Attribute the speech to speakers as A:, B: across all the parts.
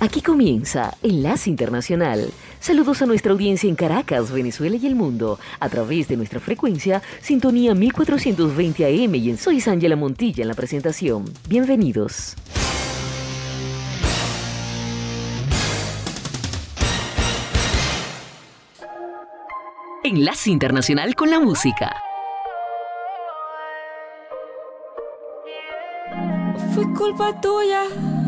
A: Aquí comienza Enlace Internacional. Saludos a nuestra audiencia en Caracas, Venezuela y el mundo, a través de nuestra frecuencia Sintonía 1420 AM y en Soy Ángela Montilla en la presentación. Bienvenidos. Enlace Internacional con la música.
B: Fue culpa tuya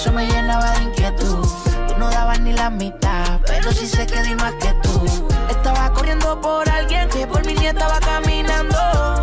C: eso me llenaba de inquietud. Tú no dabas ni la mitad, pero sí sé que di más que tú. Estaba corriendo por alguien que por mi nieta va caminando.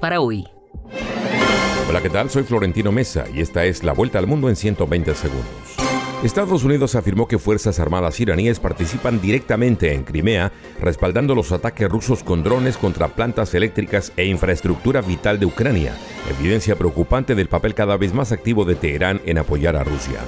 A: Para hoy.
D: Hola, ¿qué tal? Soy Florentino Mesa y esta es la vuelta al mundo en 120 segundos. Estados Unidos afirmó que fuerzas armadas iraníes participan directamente en Crimea, respaldando los ataques rusos con drones contra plantas eléctricas e infraestructura vital de Ucrania, evidencia preocupante del papel cada vez más activo de Teherán en apoyar a Rusia.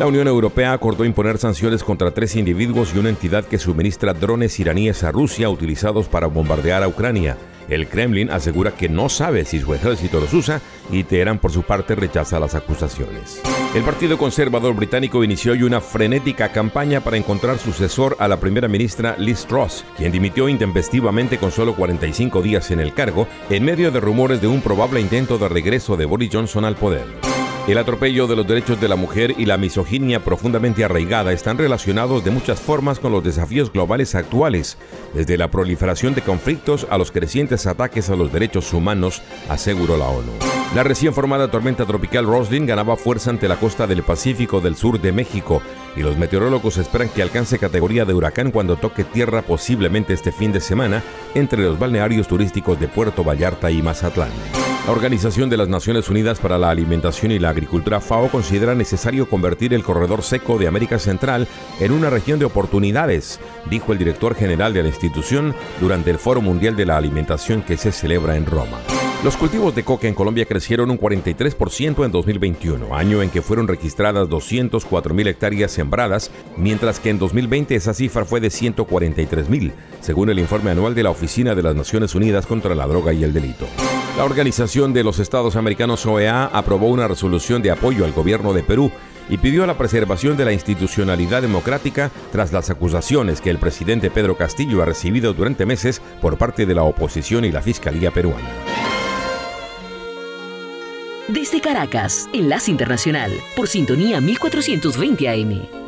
D: La Unión Europea acordó imponer sanciones contra tres individuos y una entidad que suministra drones iraníes a Rusia utilizados para bombardear a Ucrania. El Kremlin asegura que no sabe si su ejército los usa y Teherán por su parte rechaza las acusaciones. El Partido Conservador Británico inició hoy una frenética campaña para encontrar sucesor a la primera ministra Liz Truss, quien dimitió intempestivamente con solo 45 días en el cargo en medio de rumores de un probable intento de regreso de Boris Johnson al poder. El atropello de los derechos de la mujer y la misoginia profundamente arraigada están relacionados de muchas formas con los desafíos globales actuales, desde la proliferación de conflictos a los crecientes ataques a los derechos humanos, aseguró la ONU. La recién formada tormenta tropical Roslyn ganaba fuerza ante la costa del Pacífico del sur de México y los meteorólogos esperan que alcance categoría de huracán cuando toque tierra posiblemente este fin de semana entre los balnearios turísticos de Puerto Vallarta y Mazatlán. La Organización de las Naciones Unidas para la Alimentación y la Agricultura FAO considera necesario convertir el corredor seco de América Central en una región de oportunidades, dijo el director general de la institución durante el Foro Mundial de la Alimentación que se celebra en Roma. Los cultivos de coca en Colombia crecieron un 43% en 2021, año en que fueron registradas 204.000 hectáreas sembradas, mientras que en 2020 esa cifra fue de 143.000, según el informe anual de la Oficina de las Naciones Unidas contra la Droga y el Delito. La Organización de los Estados Americanos OEA aprobó una resolución de apoyo al gobierno de Perú y pidió la preservación de la institucionalidad democrática tras las acusaciones que el presidente Pedro Castillo ha recibido durante meses por parte de la oposición y la Fiscalía peruana.
A: Desde Caracas, Enlace Internacional, por sintonía 1420 AM.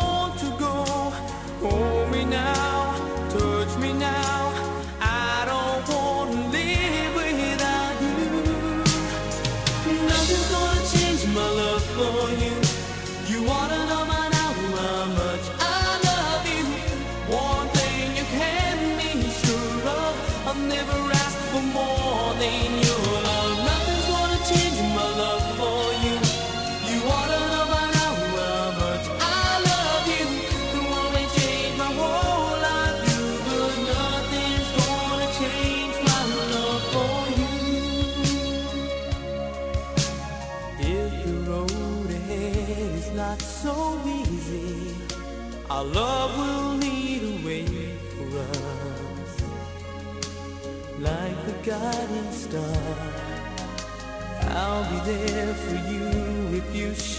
E: now,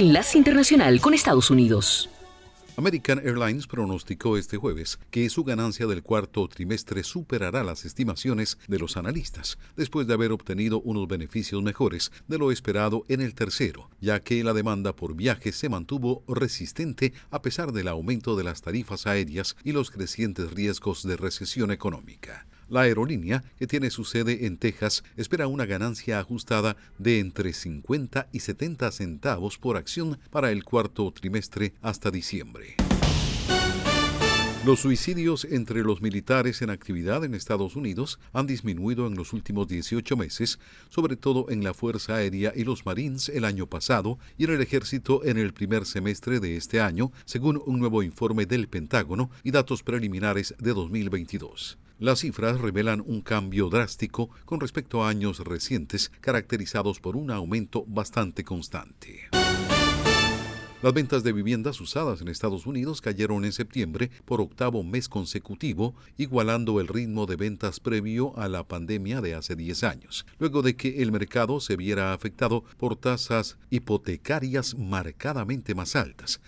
A: Enlace Internacional con Estados Unidos.
F: American Airlines pronosticó este jueves que su ganancia del cuarto trimestre superará las estimaciones de los analistas, después de haber obtenido unos beneficios mejores de lo esperado en el tercero, ya que la demanda por viajes se mantuvo resistente a pesar del aumento de las tarifas aéreas y los crecientes riesgos de recesión económica. La aerolínea, que tiene su sede en Texas, espera una ganancia ajustada de entre 50 y 70 centavos por acción para el cuarto trimestre hasta diciembre. Los suicidios entre los militares en actividad en Estados Unidos han disminuido en los últimos 18 meses, sobre todo en la Fuerza Aérea y los Marines el año pasado y en el Ejército en el primer semestre de este año, según un nuevo informe del Pentágono y datos preliminares de 2022. Las cifras revelan un cambio drástico con respecto a años recientes caracterizados por un aumento bastante constante. Las ventas de viviendas usadas en Estados Unidos cayeron en septiembre por octavo mes consecutivo, igualando el ritmo de ventas previo a la pandemia de hace 10 años, luego de que el mercado se viera afectado por tasas hipotecarias marcadamente más altas.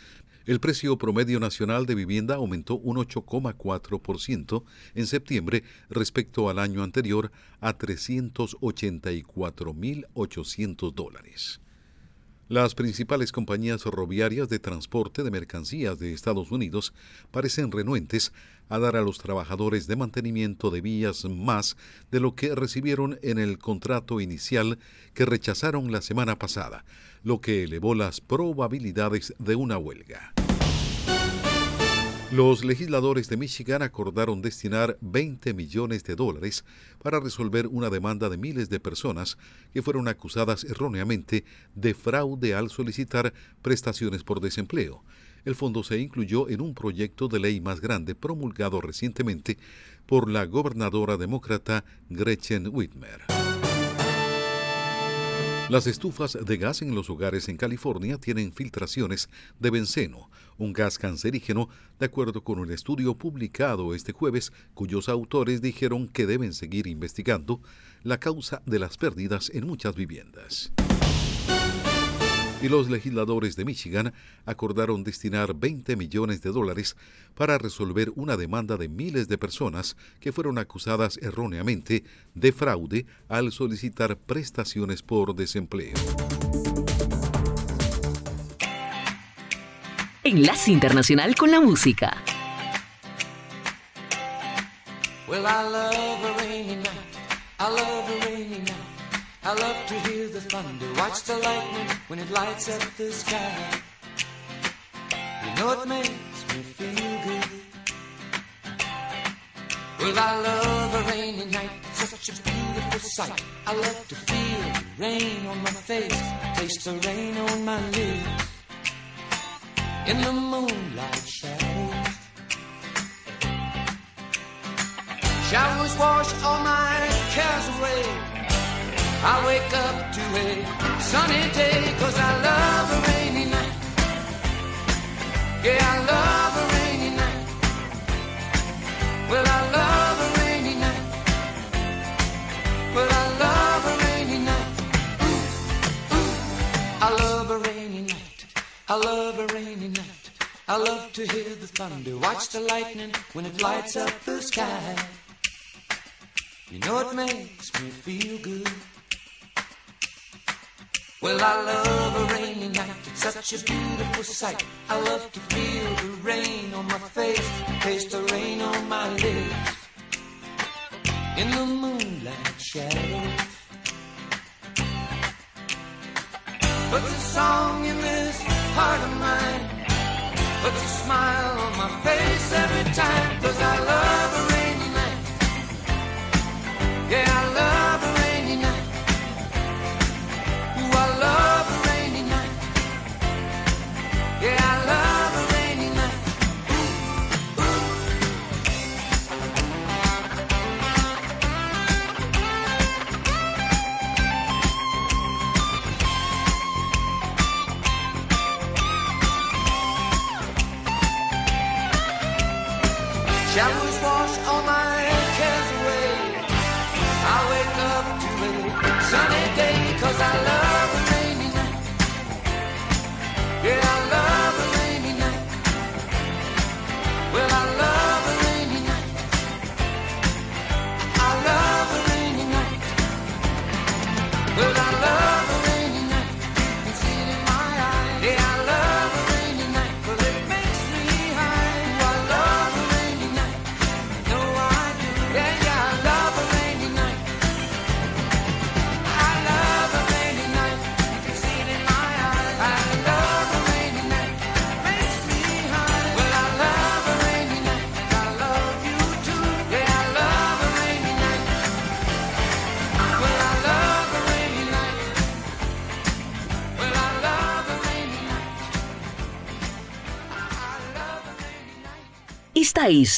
F: El precio promedio nacional de vivienda aumentó un 8,4% en septiembre respecto al año anterior a 384.800 dólares. Las principales compañías ferroviarias de transporte de mercancías de Estados Unidos parecen renuentes a dar a los trabajadores de mantenimiento de vías más de lo que recibieron en el contrato inicial que rechazaron la semana pasada, lo que elevó las probabilidades de una huelga. Los legisladores de Michigan acordaron destinar 20 millones de dólares para resolver una demanda de miles de personas que fueron acusadas erróneamente de fraude al solicitar prestaciones por desempleo. El fondo se incluyó en un proyecto de ley más grande promulgado recientemente por la gobernadora demócrata Gretchen Whitmer. Las estufas de gas en los hogares en California tienen filtraciones de benceno, un gas cancerígeno, de acuerdo con un estudio publicado este jueves, cuyos autores dijeron que deben seguir investigando la causa de las pérdidas en muchas viviendas y los legisladores de Michigan acordaron destinar 20 millones de dólares para resolver una demanda de miles de personas que fueron acusadas erróneamente de fraude al solicitar prestaciones por desempleo.
A: Enlace Internacional con la Música. I love to hear the thunder, watch the lightning when it lights up the sky. You know it makes me feel good. Well, I love a rainy night, such a beautiful sight. I love to feel the rain on my face, taste the rain on my lips. In the moonlight shadows, showers wash all my cares away. I wake up to a sunny day cause I love a rainy night. Yeah, I love a rainy night. Well, I love a rainy night. Well, I love a rainy night. Ooh, ooh. I love a rainy night. I love a rainy night. I love to hear the thunder, watch the lightning when it lights up the sky. You know it makes me feel good. Well, I love a rainy night. It's such a beautiful sight. I love to feel the rain on my face, taste the rain on my lips. In the moonlight shadows. Puts a song in this heart of mine. Puts a smile on my face every time. Cause I love Shadows wash all my cares away. I wake up to a sunny day cause I love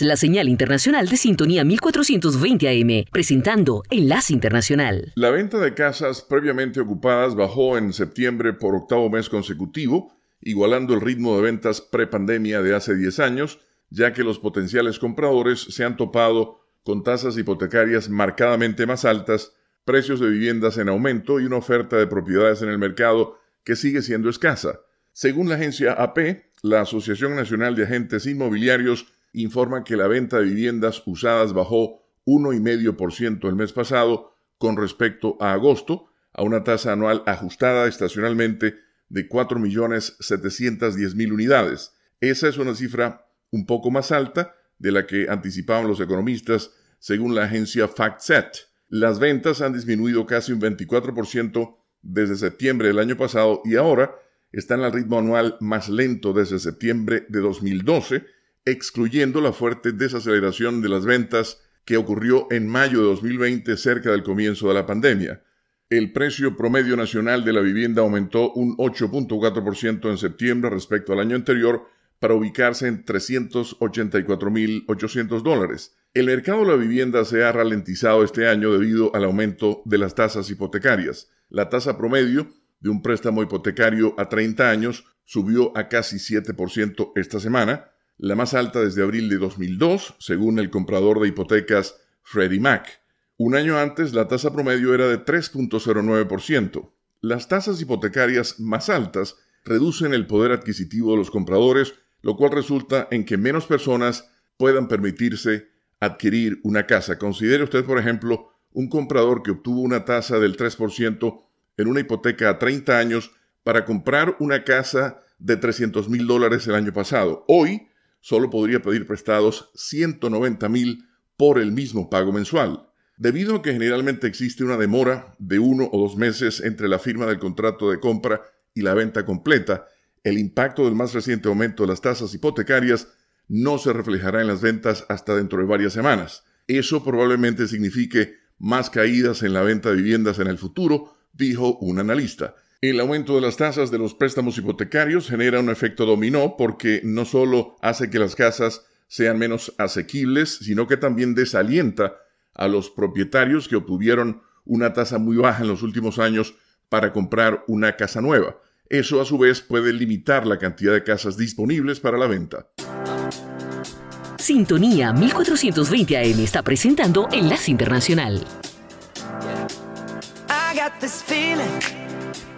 A: la señal internacional de sintonía 1420 AM, presentando Enlace Internacional.
G: La venta de casas previamente ocupadas bajó en septiembre por octavo mes consecutivo, igualando el ritmo de ventas prepandemia de hace 10 años, ya que los potenciales compradores se han topado con tasas hipotecarias marcadamente más altas, precios de viviendas en aumento y una oferta de propiedades en el mercado que sigue siendo escasa. Según la agencia AP, la Asociación Nacional de Agentes Inmobiliarios informa que la venta de viviendas usadas bajó 1,5% el mes pasado con respecto a agosto, a una tasa anual ajustada estacionalmente de 4.710.000 unidades. Esa es una cifra un poco más alta de la que anticipaban los economistas, según la agencia FactSet. Las ventas han disminuido casi un 24% desde septiembre del año pasado y ahora están al ritmo anual más lento desde septiembre de 2012, excluyendo la fuerte desaceleración de las ventas que ocurrió en mayo de 2020 cerca del comienzo de la pandemia. El precio promedio nacional de la vivienda aumentó un 8.4% en septiembre respecto al año anterior para ubicarse en 384.800 dólares. El mercado de la vivienda se ha ralentizado este año debido al aumento de las tasas hipotecarias. La tasa promedio de un préstamo hipotecario a 30 años subió a casi 7% esta semana, la más alta desde abril de 2002, según el comprador de hipotecas Freddie Mac. Un año antes la tasa promedio era de 3.09%. Las tasas hipotecarias más altas reducen el poder adquisitivo de los compradores, lo cual resulta en que menos personas puedan permitirse adquirir una casa. Considere usted, por ejemplo, un comprador que obtuvo una tasa del 3% en una hipoteca a 30 años para comprar una casa de 300 mil dólares el año pasado. Hoy solo podría pedir prestados 190 mil por el mismo pago mensual. Debido a que generalmente existe una demora de uno o dos meses entre la firma del contrato de compra y la venta completa, el impacto del más reciente aumento de las tasas hipotecarias no se reflejará en las ventas hasta dentro de varias semanas. Eso probablemente signifique más caídas en la venta de viviendas en el futuro, dijo un analista. El aumento de las tasas de los préstamos hipotecarios genera un efecto dominó porque no solo hace que las casas sean menos asequibles, sino que también desalienta a los propietarios que obtuvieron una tasa muy baja en los últimos años para comprar una casa nueva. Eso a su vez puede limitar la cantidad de casas disponibles para la venta.
A: Sintonía 1420 AM está presentando Enlace Internacional.
H: I got this feeling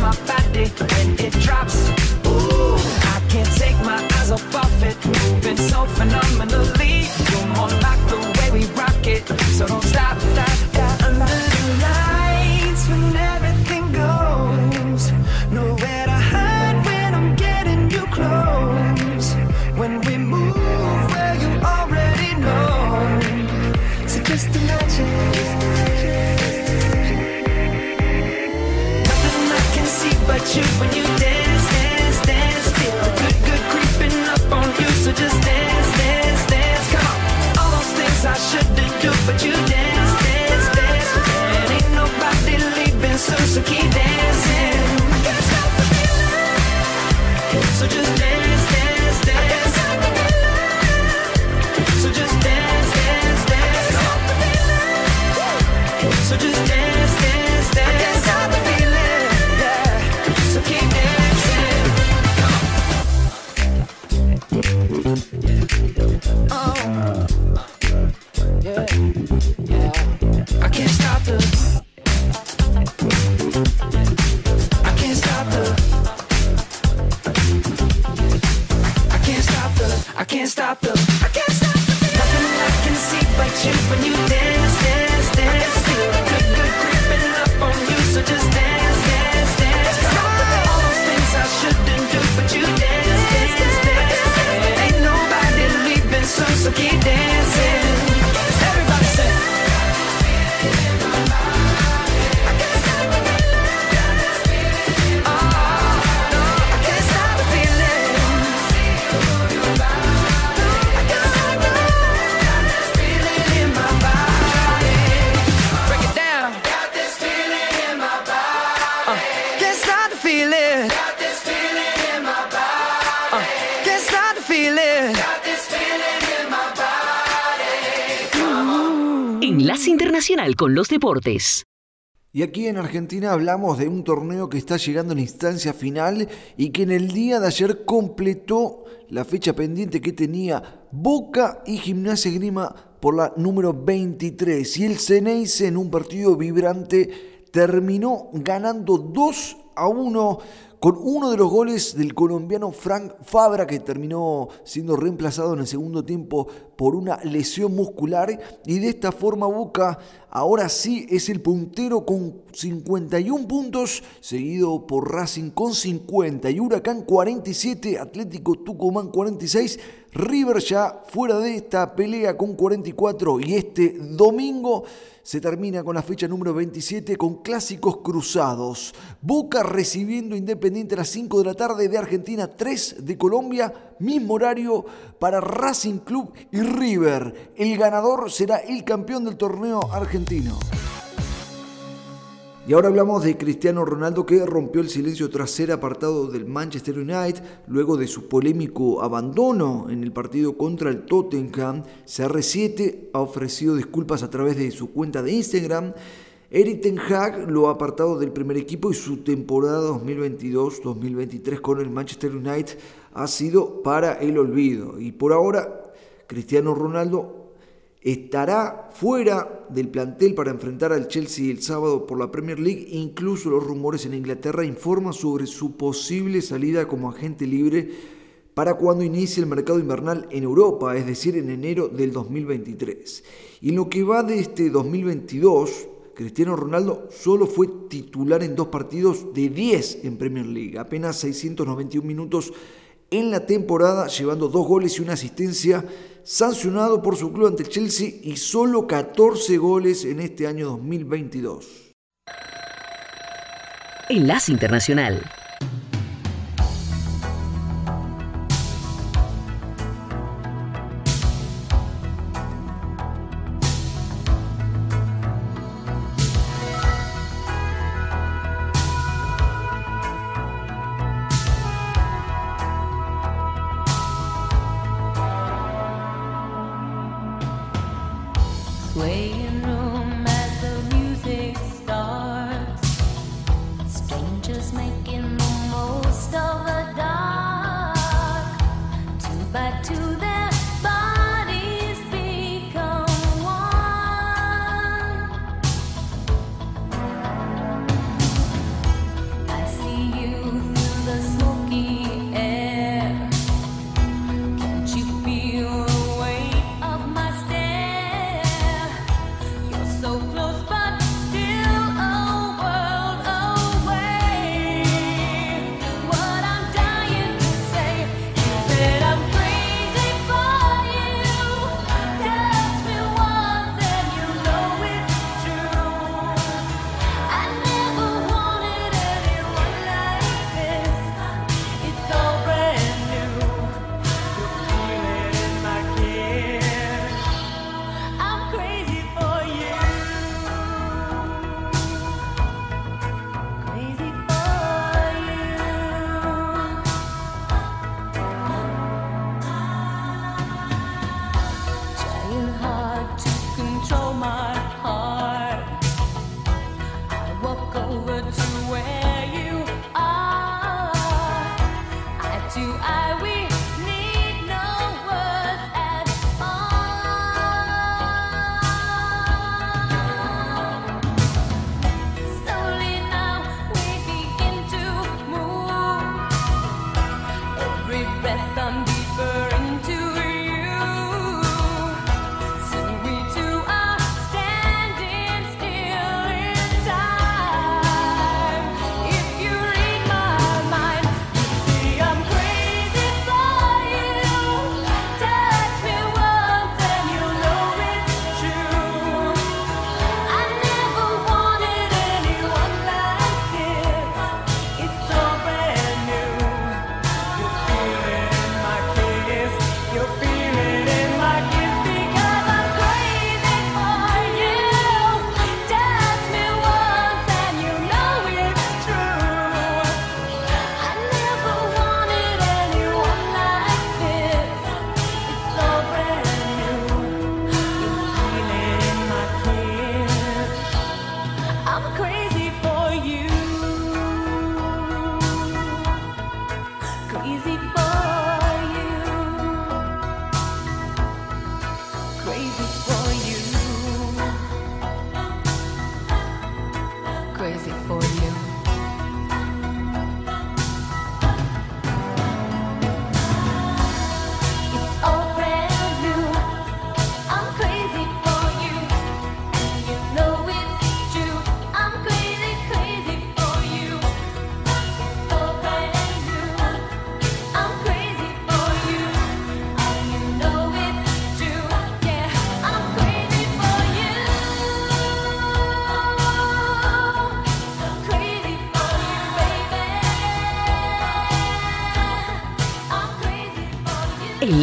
H: my body when it drops. Ooh, I can't take my eyes off of it, moving so phenomenally.
A: Enlace Internacional con los Deportes.
I: Y aquí en Argentina hablamos de un torneo que está llegando a la instancia final y que en el día de ayer completó la fecha pendiente que tenía Boca y Gimnasia Grima por la número 23. Y el Ceneice en un partido vibrante terminó ganando 2 a 1 con uno de los goles del colombiano Frank Fabra que terminó siendo reemplazado en el segundo tiempo por una lesión muscular. Y de esta forma Boca ahora sí es el puntero con 51 puntos seguido por Racing con 50 y Huracán 47, Atlético Tucumán 46, River ya fuera de esta pelea con 44 y este domingo se termina con la fecha número 27 con clásicos cruzados. Boca recibiendo Independiente a las 5 de la tarde de Argentina, 3 de Colombia, mismo horario para Racing Club y River. El ganador será el campeón del torneo argentino. Y ahora hablamos de Cristiano Ronaldo que rompió el silencio tras ser apartado del Manchester United luego de su polémico abandono en el partido contra el Tottenham. CR7 ha ofrecido disculpas a través de su cuenta de Instagram. Eric Ten Hag lo ha apartado del primer equipo y su temporada 2022-2023 con el Manchester United ha sido para el olvido. Y por ahora, Cristiano Ronaldo estará fuera del plantel para enfrentar al Chelsea el sábado por la Premier League. Incluso los rumores en Inglaterra informan sobre su posible salida como agente libre para cuando inicie el mercado invernal en Europa, es decir, en enero del 2023. Y en lo que va de este 2022, Cristiano Ronaldo solo fue titular en dos partidos de 10 en Premier League, apenas 691 minutos en la temporada, llevando dos goles y una asistencia, sancionado por su club ante el Chelsea y solo 14 goles en este año 2022.
A: Enlace Internacional.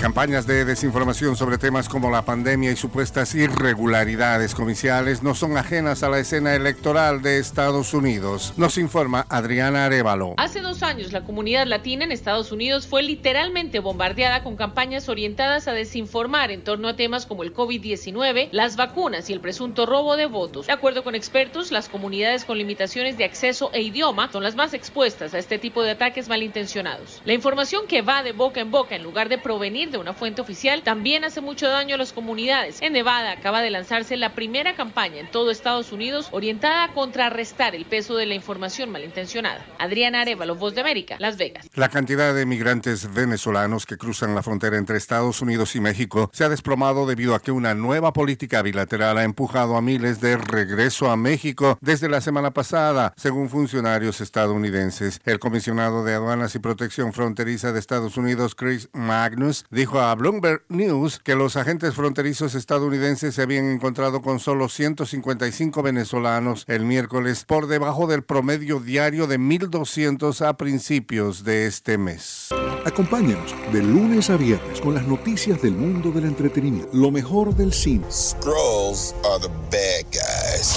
J: Campañas de desinformación sobre temas como la pandemia y supuestas irregularidades comerciales no son ajenas a la escena electoral de Estados Unidos, nos informa Adriana Arevalo.
K: Hace dos años la comunidad latina en Estados Unidos fue literalmente bombardeada con campañas orientadas a desinformar en torno a temas como el COVID-19, las vacunas y el presunto robo de votos. De acuerdo con expertos, las comunidades con limitaciones de acceso e idioma son las más expuestas a este tipo de ataques malintencionados. La información que va de boca en boca en lugar de provenir de una fuente oficial también hace mucho daño a las comunidades. En Nevada acaba de lanzarse la primera campaña en todo Estados Unidos orientada a contrarrestar el peso de la información malintencionada. Adriana Arevalo, Voz de América, Las Vegas.
J: La cantidad de migrantes venezolanos que cruzan la frontera entre Estados Unidos y México se ha desplomado debido a que una nueva política bilateral ha empujado a miles de regreso a México desde la semana pasada, según funcionarios estadounidenses. El comisionado de Aduanas y Protección Fronteriza de Estados Unidos, Chris Magnus, dijo a Bloomberg News que los agentes fronterizos estadounidenses se habían encontrado con solo 155 venezolanos el miércoles, por debajo del promedio diario de 1.200 a principios de este mes.
L: Acompáñanos de lunes a viernes con las noticias del mundo del entretenimiento, lo mejor del cine,
M: Scrolls are the bad guys.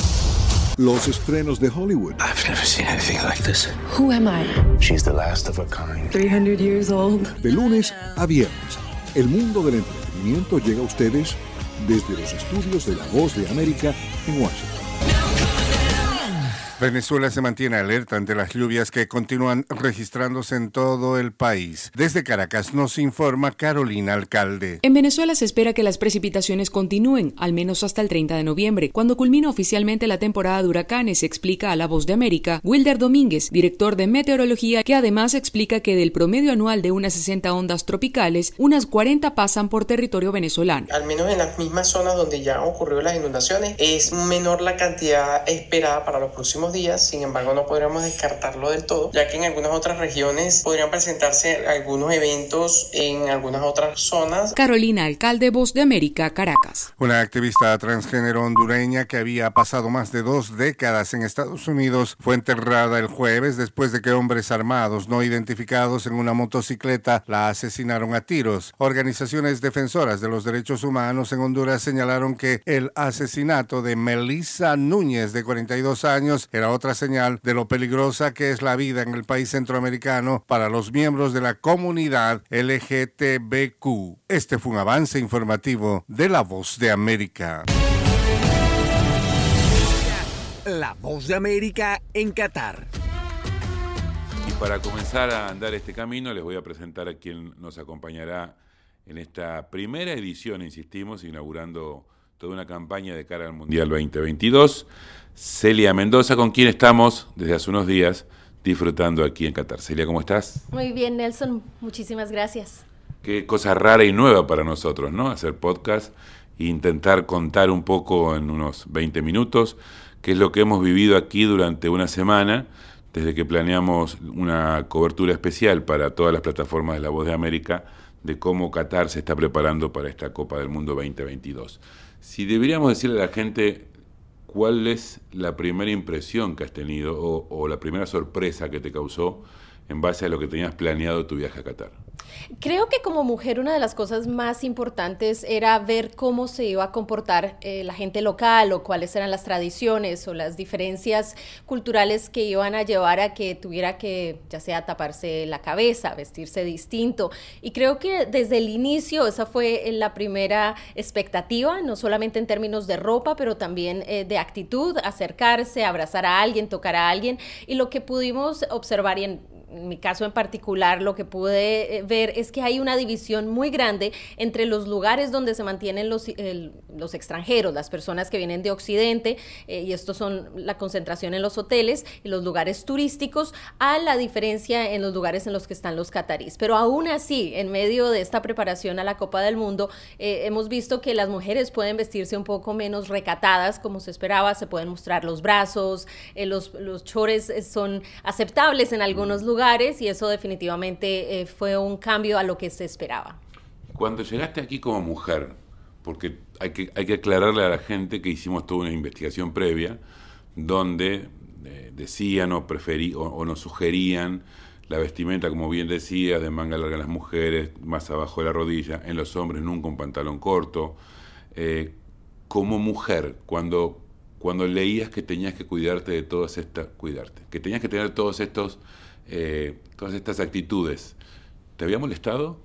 L: los estrenos de Hollywood,
M: I've never seen anything like this.
N: Who am I?
M: She's the last of a kind.
N: 300 years old.
L: de lunes a viernes. El mundo del entretenimiento llega a ustedes desde los estudios de La Voz de América en Washington.
J: Venezuela se mantiene alerta ante las lluvias que continúan registrándose en todo el país. Desde Caracas nos informa Carolina Alcalde.
O: En Venezuela se espera que las precipitaciones continúen, al menos hasta el 30 de noviembre, cuando culmina oficialmente la temporada de huracanes, explica a La Voz de América Wilder Domínguez, director de meteorología, que además explica que del promedio anual de unas 60 ondas tropicales, unas 40 pasan por territorio venezolano.
P: Al menos en las mismas zonas donde ya han ocurrido las inundaciones, es menor la cantidad esperada para los próximos días, sin embargo no podríamos descartarlo del todo, ya que en algunas otras regiones podrían presentarse algunos eventos en algunas otras zonas.
O: Carolina Alcalde, Voz de América, Caracas.
J: Una activista transgénero hondureña que había pasado más de dos décadas en Estados Unidos fue enterrada el jueves después de que hombres armados no identificados en una motocicleta la asesinaron a tiros. Organizaciones defensoras de los derechos humanos en Honduras señalaron que el asesinato de Melissa Núñez, de 42 años, era otra señal de lo peligrosa que es la vida en el país centroamericano para los miembros de la comunidad LGTBQ. Este fue un avance informativo de La Voz de América.
Q: La voz de América en Qatar.
R: Y para comenzar a andar este camino, les voy a presentar a quien nos acompañará en esta primera edición, insistimos, inaugurando toda una campaña de cara al Mundial 2022. Celia Mendoza, con quien estamos desde hace unos días disfrutando aquí en Qatar. Celia, ¿cómo estás?
S: Muy bien, Nelson. Muchísimas gracias.
R: Qué cosa rara y nueva para nosotros, ¿no? Hacer podcast e intentar contar un poco en unos 20 minutos qué es lo que hemos vivido aquí durante una semana, desde que planeamos una cobertura especial para todas las plataformas de La Voz de América de cómo Qatar se está preparando para esta Copa del Mundo 2022. Si deberíamos decirle a la gente cuál es la primera impresión que has tenido o, la primera sorpresa que te causó en base a lo que tenías planeado tu viaje a Qatar.
S: Creo que como mujer una de las cosas más importantes era ver cómo se iba a comportar eh, la gente local o cuáles eran las tradiciones o las diferencias culturales que iban a llevar a que tuviera que ya sea taparse la cabeza, vestirse distinto. Y creo que desde el inicio esa fue la primera expectativa, no solamente en términos de ropa, pero también eh, de actitud, acercarse, abrazar a alguien, tocar a alguien. Y lo que pudimos observar y en en mi caso en particular, lo que pude eh, ver es que hay una división muy grande entre los lugares donde se mantienen los, el, los extranjeros, las personas que vienen de Occidente, eh, y estos son la concentración en los hoteles y los lugares turísticos, a la diferencia en los lugares en los que están los catarís. Pero aún así, en medio de esta preparación a la Copa del Mundo, eh, hemos visto que las mujeres pueden vestirse un poco menos recatadas, como se esperaba, se pueden mostrar los brazos, los, los chores son aceptables en algunos lugares y eso definitivamente eh, fue un cambio a lo que se esperaba.
R: Cuando llegaste aquí como mujer, porque hay que, hay que aclararle a la gente que hicimos toda una investigación previa donde eh, decían o, preferí, o, nos sugerían la vestimenta, como bien decía, de manga larga en las mujeres, más abajo de la rodilla, en los hombres nunca un pantalón corto. Eh, como mujer, cuando, cuando leías que tenías que cuidarte de todas estas, cuidarte, que tenías que tener todos estos, eh, todas estas actitudes, ¿te había molestado?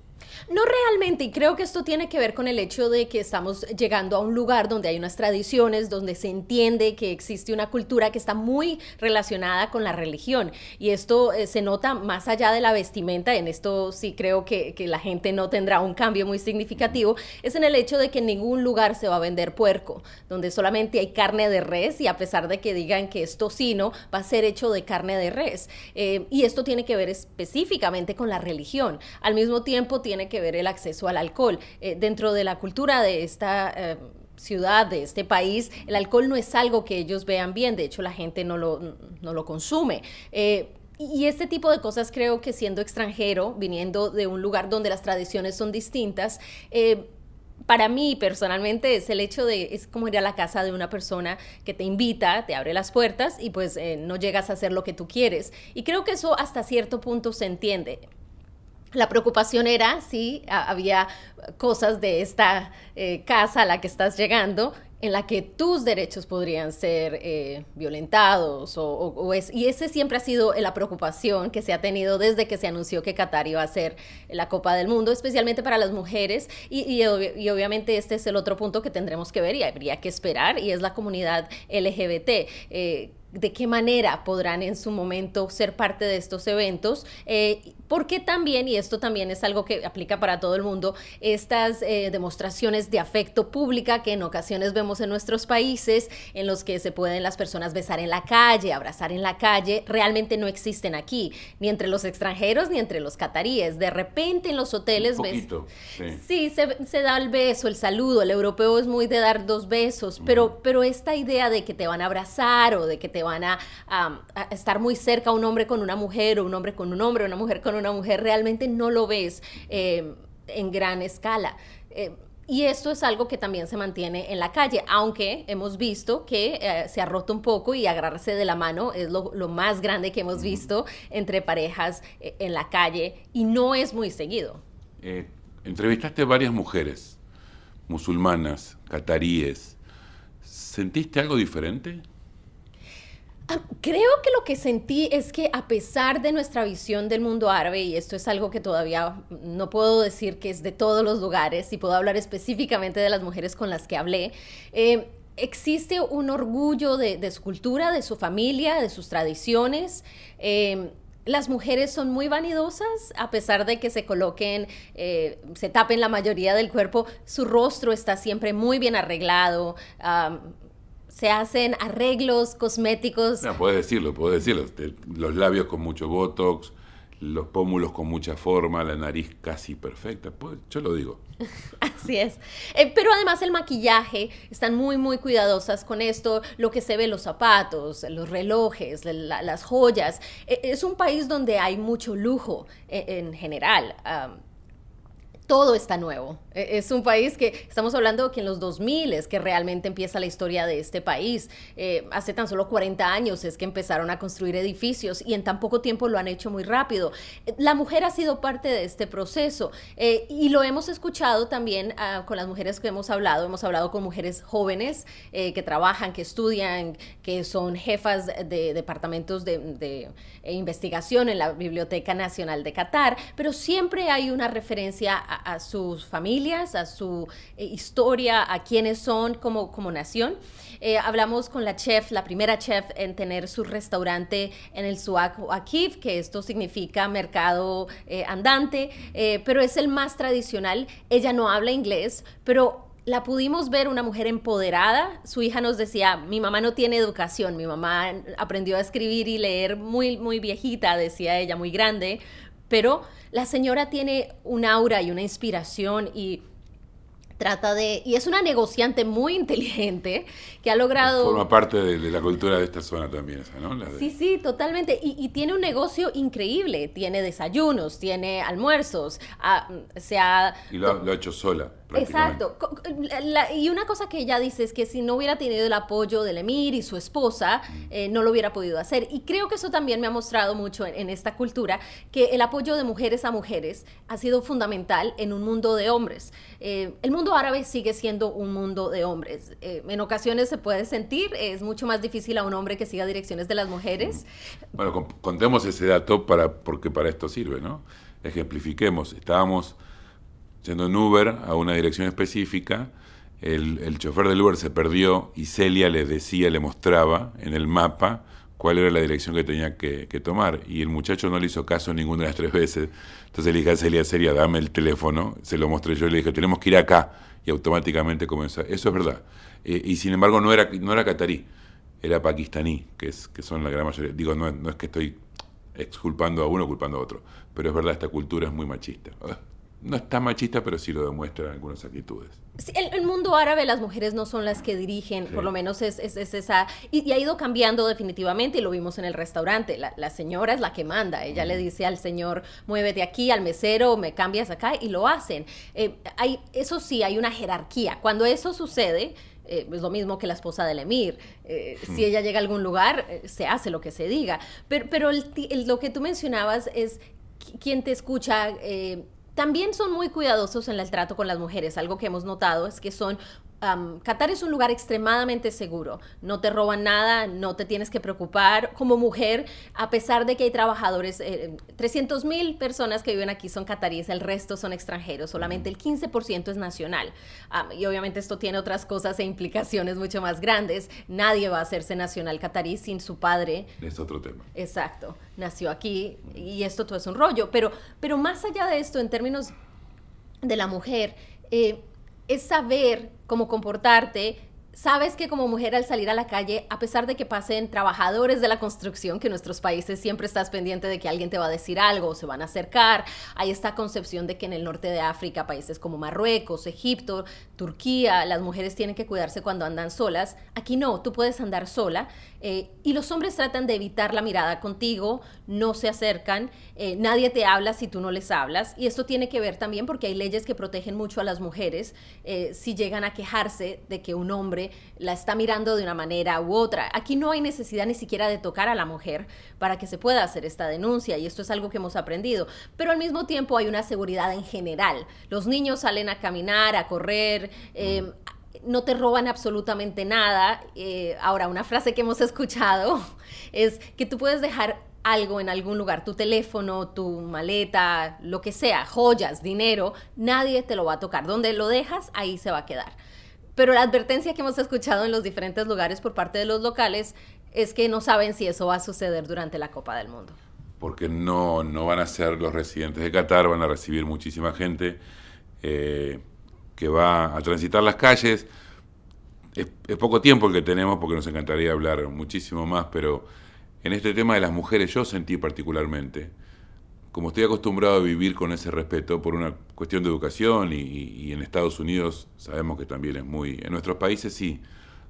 S: No realmente, y creo que esto tiene que ver con el hecho de que estamos llegando a un lugar donde hay unas tradiciones, donde se entiende que existe una cultura que está muy relacionada con la religión. Y esto eh, se nota más allá de la vestimenta, en esto sí creo que, que la gente no tendrá un cambio muy significativo, es en el hecho de que en ningún lugar se va a vender puerco, donde solamente hay carne de res y a pesar de que digan que es tocino, va a ser hecho de carne de res. Eh, y esto tiene que ver específicamente con la religión. Al mismo tiempo tiene que ver el acceso al alcohol. Eh, dentro de la cultura de esta... eh, ciudad, de este país, el alcohol no es algo que ellos vean bien, de hecho la gente no lo, no lo consume. Eh, y este tipo de cosas creo que siendo extranjero, viniendo de un lugar donde las tradiciones son distintas, eh, para mí personalmente es el hecho de, es como ir a la casa de una persona que te invita, te abre las puertas y pues eh, no llegas a hacer lo que tú quieres. Y creo que eso hasta cierto punto se entiende. La preocupación era si a- había cosas de esta eh, casa a la que estás llegando en la que tus derechos podrían ser eh, violentados o, es, y ese siempre ha sido la preocupación que se ha tenido desde que se anunció que Qatar iba a ser la Copa del Mundo, especialmente para las mujeres y, y obvi- y obviamente este es el otro punto que tendremos que ver y habría que esperar y es la comunidad LGBT. Eh, de qué manera podrán en su momento ser parte de estos eventos, porque también, y esto también es algo que aplica para todo el mundo, estas eh, demostraciones de afecto pública que en ocasiones vemos en nuestros países, en los que se pueden las personas besar en la calle, abrazar en la calle, realmente no existen aquí, ni entre los extranjeros ni entre los cataríes. De repente en los hoteles
R: Un
S: ves...
R: poquito, sí.
S: Sí, se, se da el beso, el saludo. El europeo es muy de dar dos besos, pero, pero esta idea de que te van a abrazar o de que te van a, a- a estar muy cerca un hombre con una mujer o un hombre con un hombre, una mujer con una mujer, realmente no lo ves eh, en gran escala. Eh, y esto es algo que también se mantiene en la calle, aunque hemos visto que eh, se ha roto un poco y agarrarse de la mano es lo, lo más grande que hemos visto entre parejas eh, en la calle y no es muy seguido.
R: Eh, entrevistaste varias mujeres, musulmanas, cataríes. ¿Sentiste algo diferente?
S: Ah, Creo que lo que sentí es que a pesar de nuestra visión del mundo árabe, y esto es algo que todavía no puedo decir que es de todos los lugares, y puedo hablar específicamente de las mujeres con las que hablé, eh, existe un orgullo de, su cultura, de su familia, de sus tradiciones. eh, las mujeres son muy vanidosas, a pesar de que se coloquen, eh, se tapen la mayoría del cuerpo, su rostro está siempre muy bien arreglado. Se hacen arreglos cosméticos
R: No, puedes decirlo, puedes decirlo. Te- Los labios con mucho botox, los pómulos con mucha forma, la nariz casi perfecta. Pues, yo lo digo.
S: Así es. Eh, pero además el maquillaje, están muy, muy cuidadosas con esto, lo que se ve, los zapatos, los relojes, la- las joyas. Eh, es un país donde hay mucho lujo eh, en general. Todo está nuevo. E- Es un país que estamos hablando que en los 2000 es que realmente empieza la historia de este país. Eh, hace tan solo 40 años es que empezaron a construir edificios y en tan poco tiempo lo han hecho muy rápido. Eh, La mujer ha sido parte de este proceso eh, y lo hemos escuchado también ah, con las mujeres que hemos hablado. Hemos hablado con mujeres jóvenes que trabajan, que estudian, que son jefas de departamentos de, de, investigación en la Biblioteca Nacional de Qatar, pero siempre hay una referencia a, a sus familias, a su eh, historia, a quiénes son como, como nación. Eh, hablamos con la chef, la primera chef en tener su restaurante en el Akif, que esto significa mercado eh, andante, pero es el más tradicional. Ella no habla inglés, pero la pudimos ver una mujer empoderada. Su hija nos decía, mi mamá no tiene educación, mi mamá aprendió a escribir y leer muy, muy viejita, decía ella, muy grande, pero la señora tiene un aura y una inspiración y trata de, y es una negociante muy inteligente que ha logrado...
R: Forma parte de, de la cultura de esta zona también, esa, ¿no? De-
S: Sí, sí, totalmente. Y, y tiene un negocio increíble. Tiene desayunos, tiene almuerzos. ah, se ha
R: Y lo, ha- lo ha hecho sola.
S: Exacto. Co- la- la- y una cosa que ella dice es que si no hubiera tenido el apoyo del emir y su esposa, eh, no lo hubiera podido hacer. Y creo que eso también me ha mostrado mucho en, en esta cultura, que el apoyo de mujeres a mujeres ha sido fundamental en un mundo de hombres. Eh, el mundo árabe sigue siendo un mundo de hombres. Eh, en ocasiones se puede sentir, es mucho más difícil a un hombre que siga direcciones de las mujeres.
R: Bueno, con- contemos ese dato para, porque para esto sirve, ¿no? Ejemplifiquemos. Estábamos yendo en Uber a una dirección específica, el, chofer del Uber se perdió y Celia le decía, le mostraba en el mapa cuál era la dirección que tenía que, tomar. Y el muchacho no le hizo caso ninguna de las tres veces. Entonces le dije a Celia, Celia, dame el teléfono. Se lo mostré yo y le dije, tenemos que ir acá. Y automáticamente comenzó. Eso es verdad. Eh, y sin embargo no era, no era catarí, era pakistaní, que, es, que son la gran mayoría. Digo, no, no es que estoy exculpando a uno, culpando a otro. Pero es verdad, esta cultura es muy machista. No es tan machista, pero sí lo demuestra en algunas actitudes.
S: Sí, el, el mundo árabe, las mujeres no son las que dirigen, por lo menos es, es- es esa. Y, y ha ido cambiando definitivamente, y lo vimos en el restaurante. La, la señora es la que manda. Ella le dice al señor, muévete aquí, al mesero, me cambias acá, y lo hacen. Eh, hay, eso sí, hay una jerarquía. Cuando eso sucede. eh, es lo mismo que la esposa del emir. Eh, Si ella llega a algún lugar, se hace lo que se diga. Pero, pero el ti- el- lo que tú mencionabas es qui- quien te escucha. eh, también son muy cuidadosos en el trato con las mujeres. Algo que hemos notado es que son... am, Qatar es un lugar extremadamente seguro. No te roban nada, no te tienes que preocupar. Como mujer, a pesar de que hay trabajadores, eh, 300 mil personas que viven aquí son cataríes, el resto son extranjeros. Solamente el 15% es nacional. Y obviamente esto tiene otras cosas e implicaciones mucho más grandes. Nadie va a hacerse nacional catarí sin su padre
R: Es otro tema.
S: Exacto, nació aquí y esto todo es un rollo, pero, pero más allá de esto, en términos de la mujer, eh, es saber cómo comportarte. Sabes que como mujer al salir a la calle, a pesar de que pasen trabajadores de la construcción, que en nuestros países siempre estás pendiente de que alguien te va a decir algo se van a acercar, hay esta concepción de que en el norte de África, países como Marruecos, Egipto, Turquía, las mujeres tienen que cuidarse cuando andan solas. Aquí no, tú puedes andar sola eh, y los hombres tratan de evitar la mirada contigo, no se acercan, eh, nadie te habla si tú no les hablas y esto tiene que ver también porque hay leyes que protegen mucho a las mujeres eh, si llegan a quejarse de que un hombre la está mirando de una manera u otra. Aquí no hay necesidad ni siquiera de tocar a la mujer para que se pueda hacer esta denuncia y esto es algo que hemos aprendido, pero al mismo tiempo hay una seguridad en general. Los niños salen a caminar, a correr, eh, no te roban absolutamente nada. Eh, ahora, una frase que hemos escuchado es que tú puedes dejar algo en algún lugar, tu teléfono, tu maleta, lo que sea, joyas, dinero, nadie te lo va a tocar. Donde lo dejas, ahí se va a quedar. Pero la advertencia que hemos escuchado en los diferentes lugares por parte de los locales es que no saben si eso va a suceder durante la Copa del Mundo.
R: porque no, no van a ser los residentes de Qatar, van a recibir muchísima gente eh, que va a transitar las calles. Es, es poco tiempo el que tenemos porque nos encantaría hablar muchísimo más, pero en este tema de las mujeres yo sentí particularmente, como estoy acostumbrado a vivir con ese respeto por una cuestión de educación y, en Estados Unidos sabemos que también es muy... En nuestros países sí,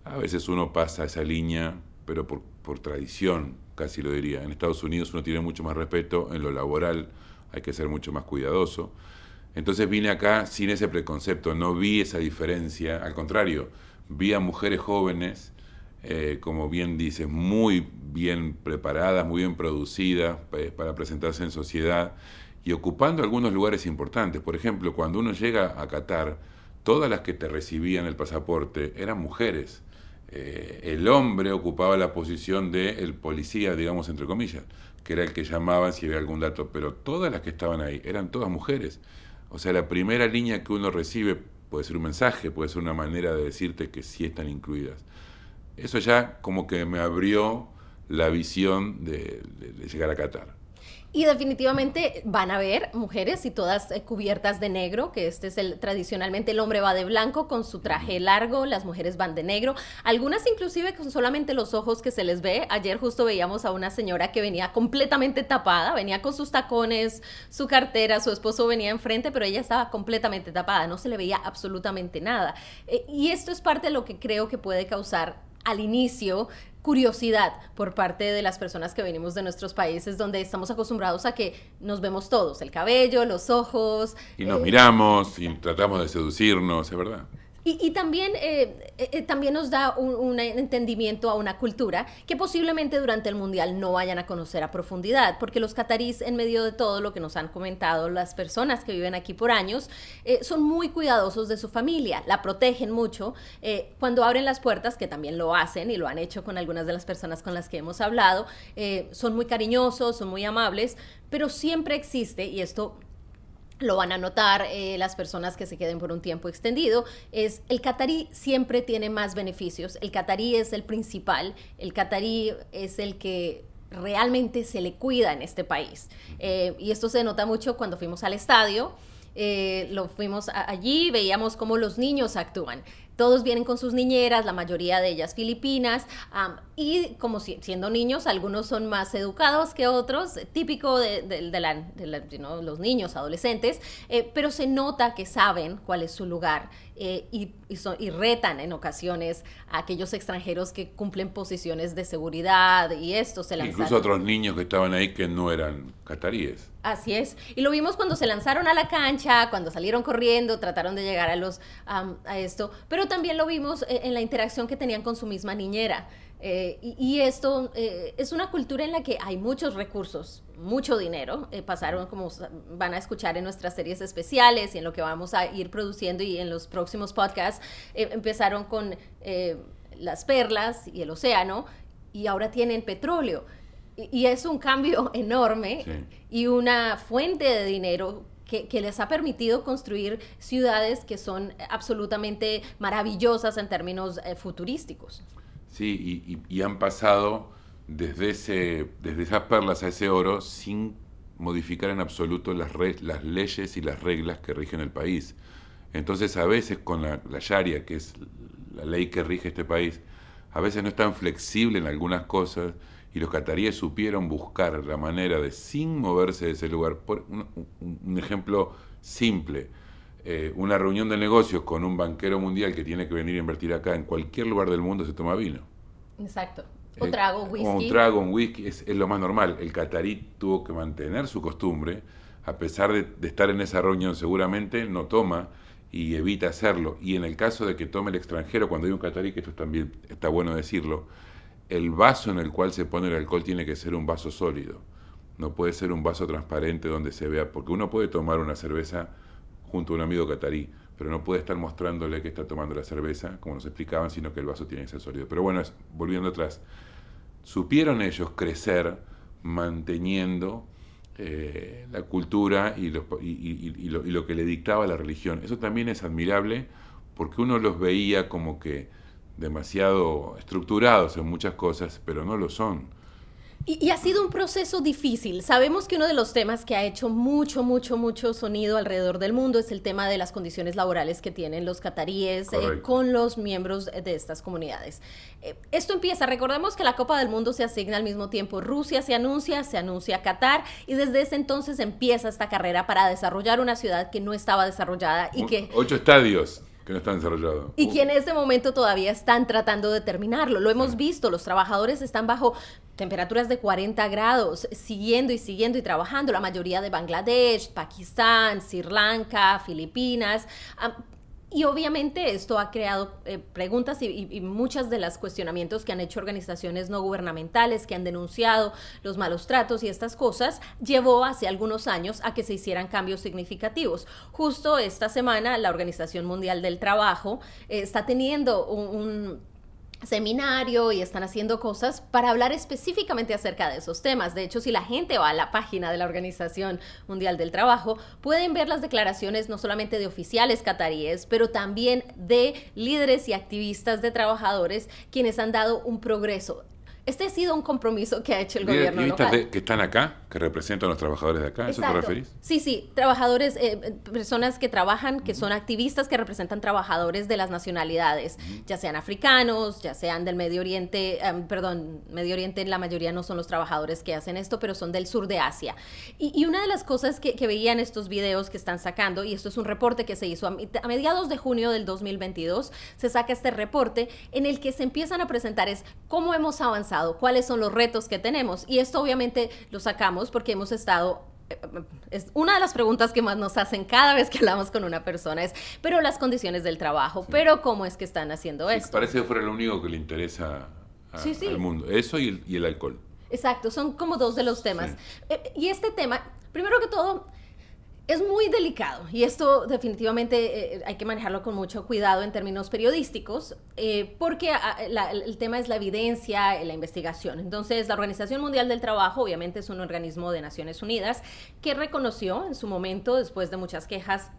R: a veces uno pasa esa línea, pero por, por tradición, casi lo diría. En Estados Unidos uno tiene mucho más respeto, en lo laboral hay que ser mucho más cuidadoso. Entonces vine acá sin ese preconcepto, no vi esa diferencia, al contrario, vi a mujeres jóvenes, eh, como bien dices, muy bien preparadas, muy bien producidas eh, para presentarse en sociedad y ocupando algunos lugares importantes. Por ejemplo, cuando uno llega a Qatar, todas las que te recibían el pasaporte eran mujeres. Eh, el hombre ocupaba la posición de el policía, digamos entre comillas, que era el que llamaban si había algún dato, pero todas las que estaban ahí eran todas mujeres. O sea, la primera línea que uno recibe puede ser un mensaje, puede ser una manera de decirte que sí están incluidas. Eso ya como que me abrió la visión de, de- de llegar a Qatar.
S: Y definitivamente van a ver mujeres y todas eh, cubiertas de negro, que este es el tradicionalmente el hombre va de blanco con su traje largo, las mujeres van de negro, algunas inclusive con solamente los ojos que se les ve. Ayer justo veíamos a una señora que venía completamente tapada, venía con sus tacones, su cartera, su esposo venía enfrente, pero ella estaba completamente tapada, no se le veía absolutamente nada. Eh, y esto es parte de lo que creo que puede causar al inicio curiosidad por parte de las personas que venimos de nuestros países donde estamos acostumbrados a que nos vemos todos, el cabello, los ojos.
R: Y nos
S: eh,
R: miramos y tratamos de seducirnos, es verdad.
S: Y, también, eh, eh, eh, también nos da un, entendimiento a una cultura que posiblemente durante el Mundial no vayan a conocer a profundidad, porque los catarís, en medio de todo lo que nos han comentado las personas que viven aquí por años, son muy cuidadosos de su familia, la protegen mucho. Cuando abren las puertas, que también lo hacen y lo han hecho con algunas de las personas con las que hemos hablado, son muy cariñosos, son muy amables, pero siempre existe, y esto lo van a notar eh, las personas que se queden por un tiempo extendido, es el catarí siempre tiene más beneficios, el catarí es el principal, el catarí es el que realmente se le cuida en este país. Eh, y esto se nota mucho cuando fuimos al estadio, eh, lo fuimos allí, veíamos cómo los niños actúan. Todos vienen con sus niñeras, la mayoría de ellas filipinas, am, y como si- siendo niños, algunos son más educados que otros, típico de, de- la- los niños, adolescentes, eh, pero se nota que saben cuál es su lugar eh, y, y son- y retan en ocasiones a aquellos extranjeros que cumplen posiciones de seguridad y esto se lanzaron.
R: Incluso otros niños que estaban ahí que no eran cataríes.
S: Así es. Y lo vimos cuando se lanzaron a la cancha, cuando salieron corriendo, trataron de llegar a los am, a esto, pero también lo vimos eh, en la interacción que tenían con su misma niñera. Eh, y, y esto eh, es una cultura en la que hay muchos recursos, mucho dinero. Eh, pasaron, como van a escuchar en nuestras series especiales y en lo que vamos a ir produciendo y en los próximos podcasts, eh, empezaron con las perlas y el océano y ahora tienen petróleo. Y, y es un cambio enorme y una fuente de dinero que, que les ha permitido construir ciudades que son absolutamente maravillosas en términos eh, futurísticos.
R: Sí, y, y- han pasado desde, ese, desde esas perlas a ese oro sin modificar en absoluto las, re- las leyes y las reglas que rigen el país. Entonces a veces con la, la Sharia, que es la ley que rige este país, a veces no es tan flexible en algunas cosas y los cataríes supieron buscar la manera de, sin moverse de ese lugar, por un ejemplo simple, eh, una reunión de negocios con un banquero mundial que tiene que venir a invertir acá, en cualquier lugar del mundo se toma vino.
S: Exacto. O
R: Eh,
S: trago,
R: o
S: whisky.
R: un trago, un whisky, es, es lo más normal. El catarí tuvo que mantener su costumbre, a pesar de, de estar en esa reunión, seguramente no toma y evita hacerlo. Y en el caso de que tome el extranjero, cuando hay un catarí, que esto también está bueno decirlo, el vaso en el cual se pone el alcohol tiene que ser un vaso sólido. No puede ser un vaso transparente donde se vea, porque uno puede tomar una cerveza junto a un amigo catarí, pero no puede estar mostrándole que está tomando la cerveza, como nos explicaban, sino que el vaso tiene que ser sólido. Pero bueno, es- volviendo atrás, supieron ellos crecer manteniendo eh, la cultura y, lo, y lo que le dictaba la religión. Eso también es admirable porque uno los veía como que demasiado estructurados en muchas cosas, pero no lo son.
S: Y, y ha sido un proceso difícil. Sabemos que uno de los temas que ha hecho mucho, mucho, mucho sonido alrededor del mundo es el tema de las condiciones laborales que tienen los cataríes eh, con los miembros de estas comunidades. Eh, esto empieza, recordemos que la Copa del Mundo se asigna al mismo tiempo. Rusia se anuncia, se anuncia Qatar y desde ese entonces empieza esta carrera para desarrollar una ciudad que no estaba desarrollada y que
R: Ocho estadios que no están desarrollados.
S: y que en este momento todavía están tratando de terminarlo. Lo hemos visto, los trabajadores están bajo temperaturas de 40 grados, siguiendo y siguiendo y trabajando. La mayoría de Bangladesh, Pakistán, Sri Lanka, Filipinas. Y obviamente esto ha creado eh, preguntas y, muchas de los cuestionamientos que han hecho organizaciones no gubernamentales que han denunciado los malos tratos y estas cosas, llevó hace algunos años a que se hicieran cambios significativos. Justo esta semana la Organización Mundial del Trabajo eh, está teniendo un seminario y están haciendo cosas para hablar específicamente acerca de esos temas. De hecho, si la gente va a la página de la Organización Mundial del Trabajo, pueden ver las declaraciones no solamente de oficiales cataríes, pero también de líderes y activistas de trabajadores quienes han dado un progreso. Este ha sido un compromiso que ha hecho el gobierno
R: ¿Activistas
S: local.
R: de- que están acá? que representan a los trabajadores de acá, ¿a ¿eso te referís?
S: Sí, sí, trabajadores, eh, personas que trabajan, que son activistas, que representan trabajadores de las nacionalidades, ya sean africanos, ya sean del Medio Oriente, em, perdón, Medio Oriente la mayoría no son los trabajadores que hacen esto, pero son del sur de Asia. Y, y una de las cosas que, que veía en estos videos que están sacando, y esto es un reporte que se hizo a, a mediados de junio del 2022, se saca este reporte en el que se empiezan a presentar es cómo hemos avanzado, cuáles son los retos que tenemos. Y esto obviamente lo sacamos porque hemos estado eh, es una de las preguntas que más nos hacen cada vez que hablamos con una persona es, pero las condiciones del trabajo, pero cómo es que están haciendo esto.
R: Parece que fuera lo único que le interesa a-
S: Sí, sí.
R: al mundo. Eso y el, y el alcohol.
S: Exacto, son como dos de los temas. Eh, y este tema, primero que todo, es muy delicado y esto definitivamente eh, hay que manejarlo con mucho cuidado en términos periodísticos eh, porque ah, la- el tema es la evidencia, eh, la investigación. Entonces, la Organización Mundial del Trabajo obviamente es un organismo de Naciones Unidas que reconoció en su momento, después de muchas quejas,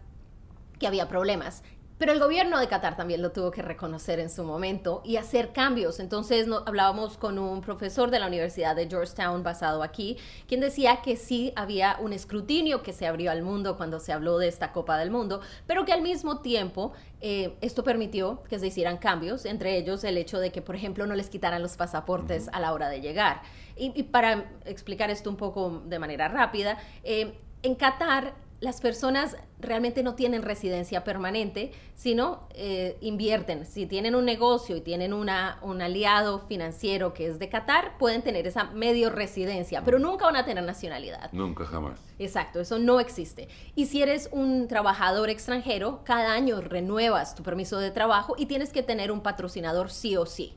S: que había problemas. Pero el gobierno de Qatar también lo tuvo que reconocer en su momento y hacer cambios. Entonces no- hablábamos con un profesor de la Universidad de Georgetown basado aquí, quien decía que sí había un escrutinio que se abrió al mundo cuando se habló de esta Copa del Mundo, pero que al mismo tiempo eh, esto permitió que se hicieran cambios, entre ellos el hecho de que, por ejemplo, no les quitaran los pasaportes a la hora de llegar. Y, y para explicar esto un poco de manera rápida, eh, en Qatar las personas realmente no tienen residencia permanente, sino eh, invierten. Si tienen un negocio y tienen una, un aliado financiero que es de Qatar, pueden tener esa medio residencia, pero nunca van a tener nacionalidad.
R: Nunca jamás.
S: Exacto, eso no existe. Y si eres un trabajador extranjero, cada año renuevas tu permiso de trabajo y tienes que tener un patrocinador sí o sí.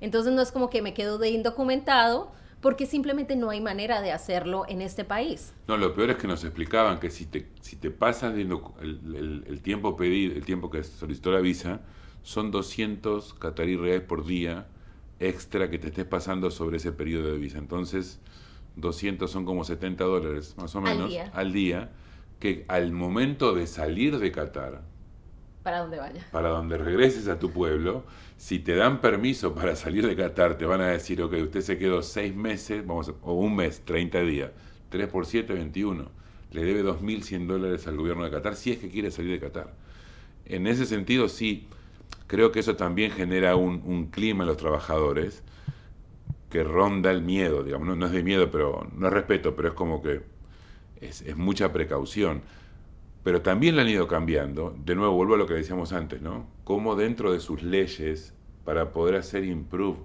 S: Entonces no es como que me quedo de indocumentado porque simplemente no hay manera de hacerlo en este país.
R: No, lo peor es que nos explicaban que si te, si te pasas el, el- el tiempo pedido, el tiempo que solicitó la visa, son 200 catarí reales por día extra que te estés pasando sobre ese periodo de visa. Entonces, 200 son como 70 dólares, más o
S: Al
R: menos,
S: día.
R: al día, que al momento de salir de Qatar,
S: Para donde vaya.
R: para donde regreses a tu pueblo, si te dan permiso para salir de Qatar, te van a decir, ok, usted se quedó seis meses, vamos, o un mes, 30 días, 3 por 7, 21. Le debe 2.100 dólares al gobierno de Qatar si es que quiere salir de Qatar. En ese sentido, sí, creo que eso también genera un, un clima en los trabajadores que ronda el miedo, digamos, no, no es de miedo, pero no es respeto, pero es como que es, es mucha precaución. Pero también la han ido cambiando. De nuevo, vuelvo a lo que decíamos antes, ¿no? Cómo dentro de sus leyes, para poder hacer improve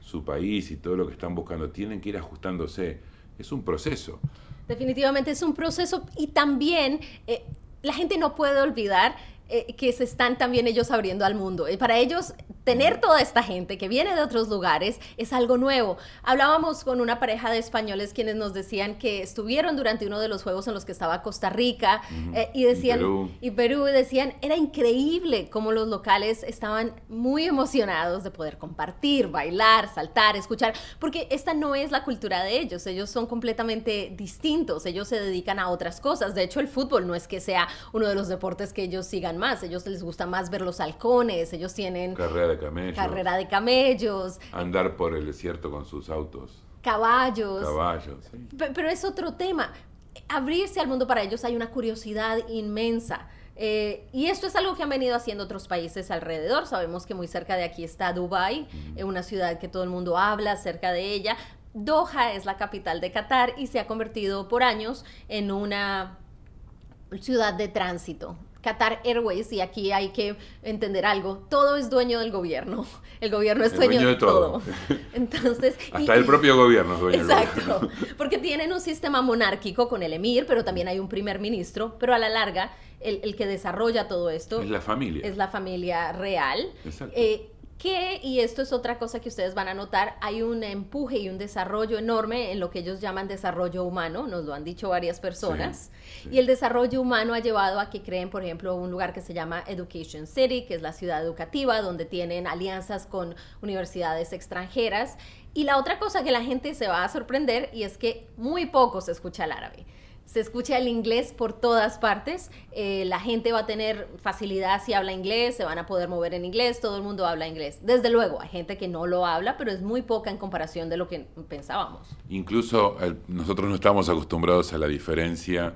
R: su país y todo lo que están buscando, tienen que ir ajustándose. Es un proceso.
S: Definitivamente es un proceso y también eh, la gente no puede olvidar eh, que se están también ellos abriendo al mundo. Y para ellos, tener toda esta gente que viene de otros lugares es algo nuevo. Hablábamos con una pareja de españoles quienes nos decían que estuvieron durante uno de los juegos en los que estaba Costa Rica eh, y decían,
R: Perú.
S: y Perú y decían, era increíble cómo los locales estaban muy emocionados de poder compartir, bailar, saltar, escuchar, porque esta no es la cultura de ellos, ellos son completamente distintos, ellos se dedican a otras cosas, de hecho el fútbol no es que sea uno de los deportes que ellos sigan más, ellos les gusta más ver los halcones, ellos tienen
R: Carrera de camellos.
S: carrera de camellos,
R: Andar por el desierto con sus autos.
S: caballos,
R: Caballos. sí.
S: Pero es otro tema. Abrirse al mundo para ellos hay una curiosidad inmensa. Eh, y esto es algo que han venido haciendo otros países alrededor. Sabemos que muy cerca de aquí está Dubái, eh, una ciudad que todo el mundo habla acerca de ella. Doha es la capital de Qatar y se ha convertido por años en una ciudad de tránsito. Qatar Airways, y aquí hay que entender algo, todo es dueño del gobierno. El gobierno es dueño,
R: dueño
S: de
R: todo.
S: todo. Entonces, y-
R: Hasta el propio gobierno es dueño del
S: Exacto, porque tienen un sistema monárquico con el emir, pero también hay un primer ministro, pero a la larga el, el que desarrolla todo esto
R: Es la familia.
S: es la familia real.
R: Exacto.
S: Eh, que, y esto es otra cosa que ustedes van a notar, hay un empuje y un desarrollo enorme en lo que ellos llaman desarrollo humano, nos lo han dicho varias personas, y el desarrollo humano ha llevado a que creen, por ejemplo, un lugar que se llama Education City, que es la ciudad educativa, donde tienen alianzas con universidades extranjeras, y la otra cosa que la gente se va a sorprender, y es que muy poco se escucha el árabe. Se escucha el inglés por todas partes, eh, la gente va a tener facilidad si habla inglés, se van a poder mover en inglés, todo el mundo habla inglés. Desde luego, hay gente que no lo habla, pero es muy poca en comparación de lo que pensábamos.
R: Incluso nosotros no estamos acostumbrados a la diferencia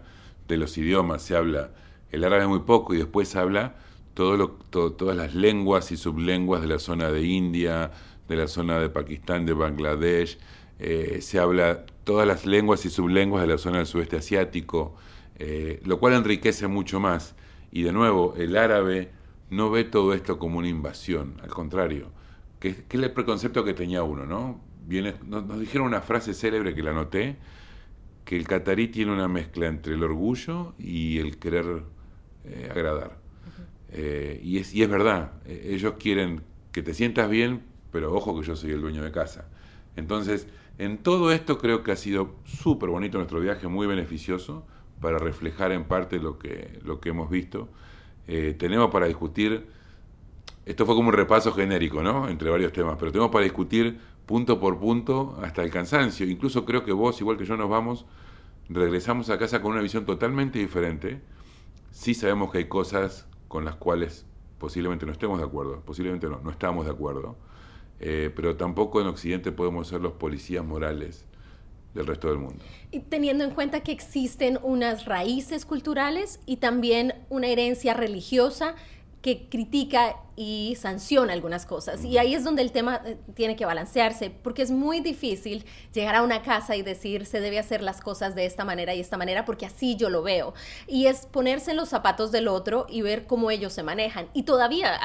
R: de los idiomas. Se habla el árabe muy poco y después habla todo lo- to- todas las lenguas y sublenguas de la zona de India, de la zona de Pakistán, de Bangladesh. Eh, se habla todas las lenguas y sublenguas de la zona del sudeste asiático, eh, lo cual enriquece mucho más. Y de nuevo, el árabe no ve todo esto como una invasión, al contrario, que, que es el preconcepto que tenía uno, ¿no? Viene, nos, nos dijeron una frase célebre que la anoté, que el catarí tiene una mezcla entre el orgullo y el querer eh, agradar. Y, es, y es verdad, eh, ellos quieren que te sientas bien, pero ojo que yo soy el dueño de casa. Entonces, en todo esto creo que ha sido súper bonito nuestro viaje, muy beneficioso para reflejar en parte lo que, lo que hemos visto. Eh, tenemos para discutir, esto fue como un repaso genérico, ¿no? Entre varios temas, pero tenemos para discutir punto por punto hasta el cansancio. Incluso creo que vos, igual que yo, nos vamos, regresamos a casa con una visión totalmente diferente. Sí sabemos que hay cosas con las cuales posiblemente no estemos de acuerdo, posiblemente no, no estamos de acuerdo, eh, pero tampoco en Occidente podemos ser los policías morales del resto del mundo.
S: Y teniendo en cuenta que existen unas raíces culturales y también una herencia religiosa que critica y sanciona algunas cosas. Y ahí es donde el tema eh, tiene que balancearse, porque es muy difícil llegar a una casa y decir se debe hacer las cosas de esta manera y esta manera, porque así yo lo veo. Y es ponerse en los zapatos del otro y ver cómo ellos se manejan. Y todavía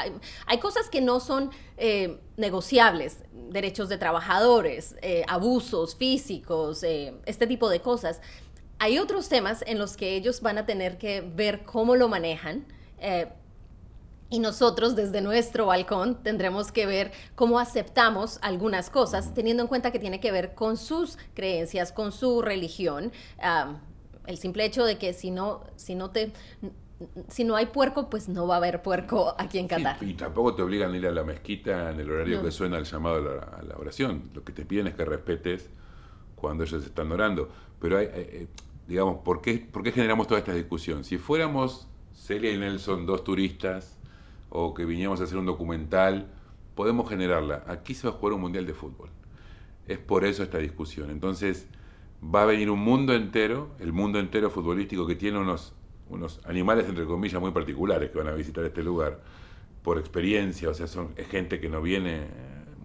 S: hay, cosas que no son eh, negociables, derechos de trabajadores, eh, abusos físicos, este tipo de cosas. Hay otros temas en los que ellos van a tener que ver cómo lo manejan. Y nosotros desde nuestro balcón tendremos que ver cómo aceptamos algunas cosas, teniendo en cuenta que tiene que ver con sus creencias, con su religión. Ah, el simple hecho de que si no, si no te, si no hay puerco, pues no va a haber puerco aquí en Qatar.
R: Y tampoco te obligan a ir a la mezquita en el horario
S: No.
R: que suena el llamado a la, a la oración. Lo que te piden es que respetes cuando ellos están orando. Pero, hay, eh, eh, digamos, ¿por qué, ¿por qué generamos toda esta discusión? Si fuéramos Celia y Nelson, dos turistas, o que viniéramos a hacer un documental, podemos generarla. Aquí se va a jugar un mundial de fútbol. Es por eso esta discusión. Entonces, va a venir un mundo entero, el mundo entero futbolístico que tiene unos, unos animales, entre comillas, muy particulares que van a visitar este lugar por experiencia, o sea, son, es gente que no viene eh,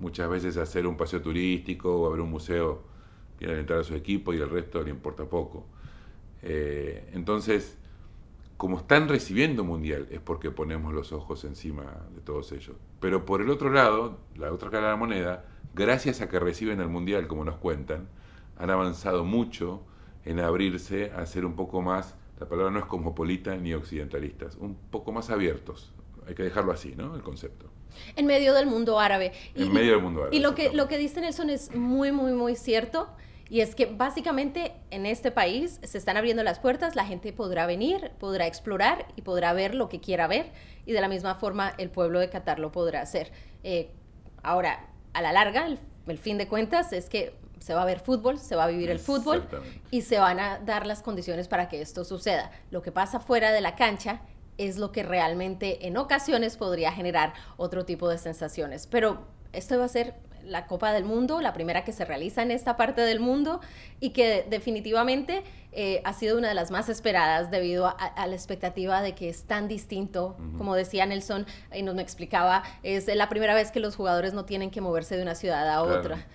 R: muchas veces a hacer un paseo turístico o a ver un museo, a alentar a su equipo y el resto le importa poco. Eh, entonces, como están recibiendo mundial, es porque ponemos los ojos encima de todos ellos. Pero por el otro lado, la otra cara de la moneda, gracias a que reciben el mundial, como nos cuentan, han avanzado mucho en abrirse a ser un poco más, la palabra no es cosmopolita ni occidentalistas, un poco más abiertos. Hay que dejarlo así, ¿no? El concepto.
S: En medio del mundo árabe.
R: En medio del mundo árabe,
S: Y lo que, lo que dice Nelson es muy, muy, muy cierto. Y es que básicamente en este país se están abriendo las puertas, la gente podrá venir, podrá explorar y podrá ver lo que quiera ver. Y de la misma forma el pueblo de Qatar lo podrá hacer. Eh, ahora, a la larga, el, el fin de cuentas es que se va a ver fútbol, se va a vivir el fútbol y se van a dar las condiciones para que esto suceda. Lo que pasa fuera de la cancha es lo que realmente en ocasiones podría generar otro tipo de sensaciones. Pero esto va a ser la Copa del Mundo, la primera que se realiza en esta parte del mundo y que definitivamente eh, ha sido una de las más esperadas debido a, a la expectativa de que es tan distinto, como decía Nelson y nos me explicaba, es la primera vez que los jugadores no tienen que moverse de una ciudad a
R: Claro,
S: otra.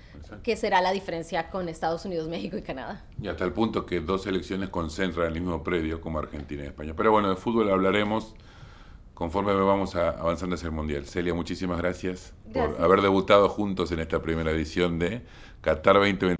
S: ¿Qué será la diferencia con Estados Unidos, México y Canadá?
R: Y hasta el punto que dos selecciones concentran el mismo predio como Argentina y España. Pero bueno, de fútbol hablaremos conforme vamos a- avanzando hacia el Mundial. Celia, muchísimas gracias,
S: Gracias.
R: por haber debutado juntos en esta primera edición de Qatar 2020.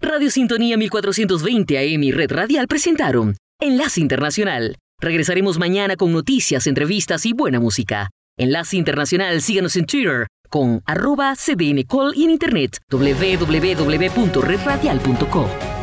A: Radio Sintonía 1420 AM y Red Radial presentaron Enlace Internacional. Regresaremos mañana con noticias, entrevistas y buena música. Enlace Internacional, síganos en Twitter con arroba cdncall y en internet www.redradial.co.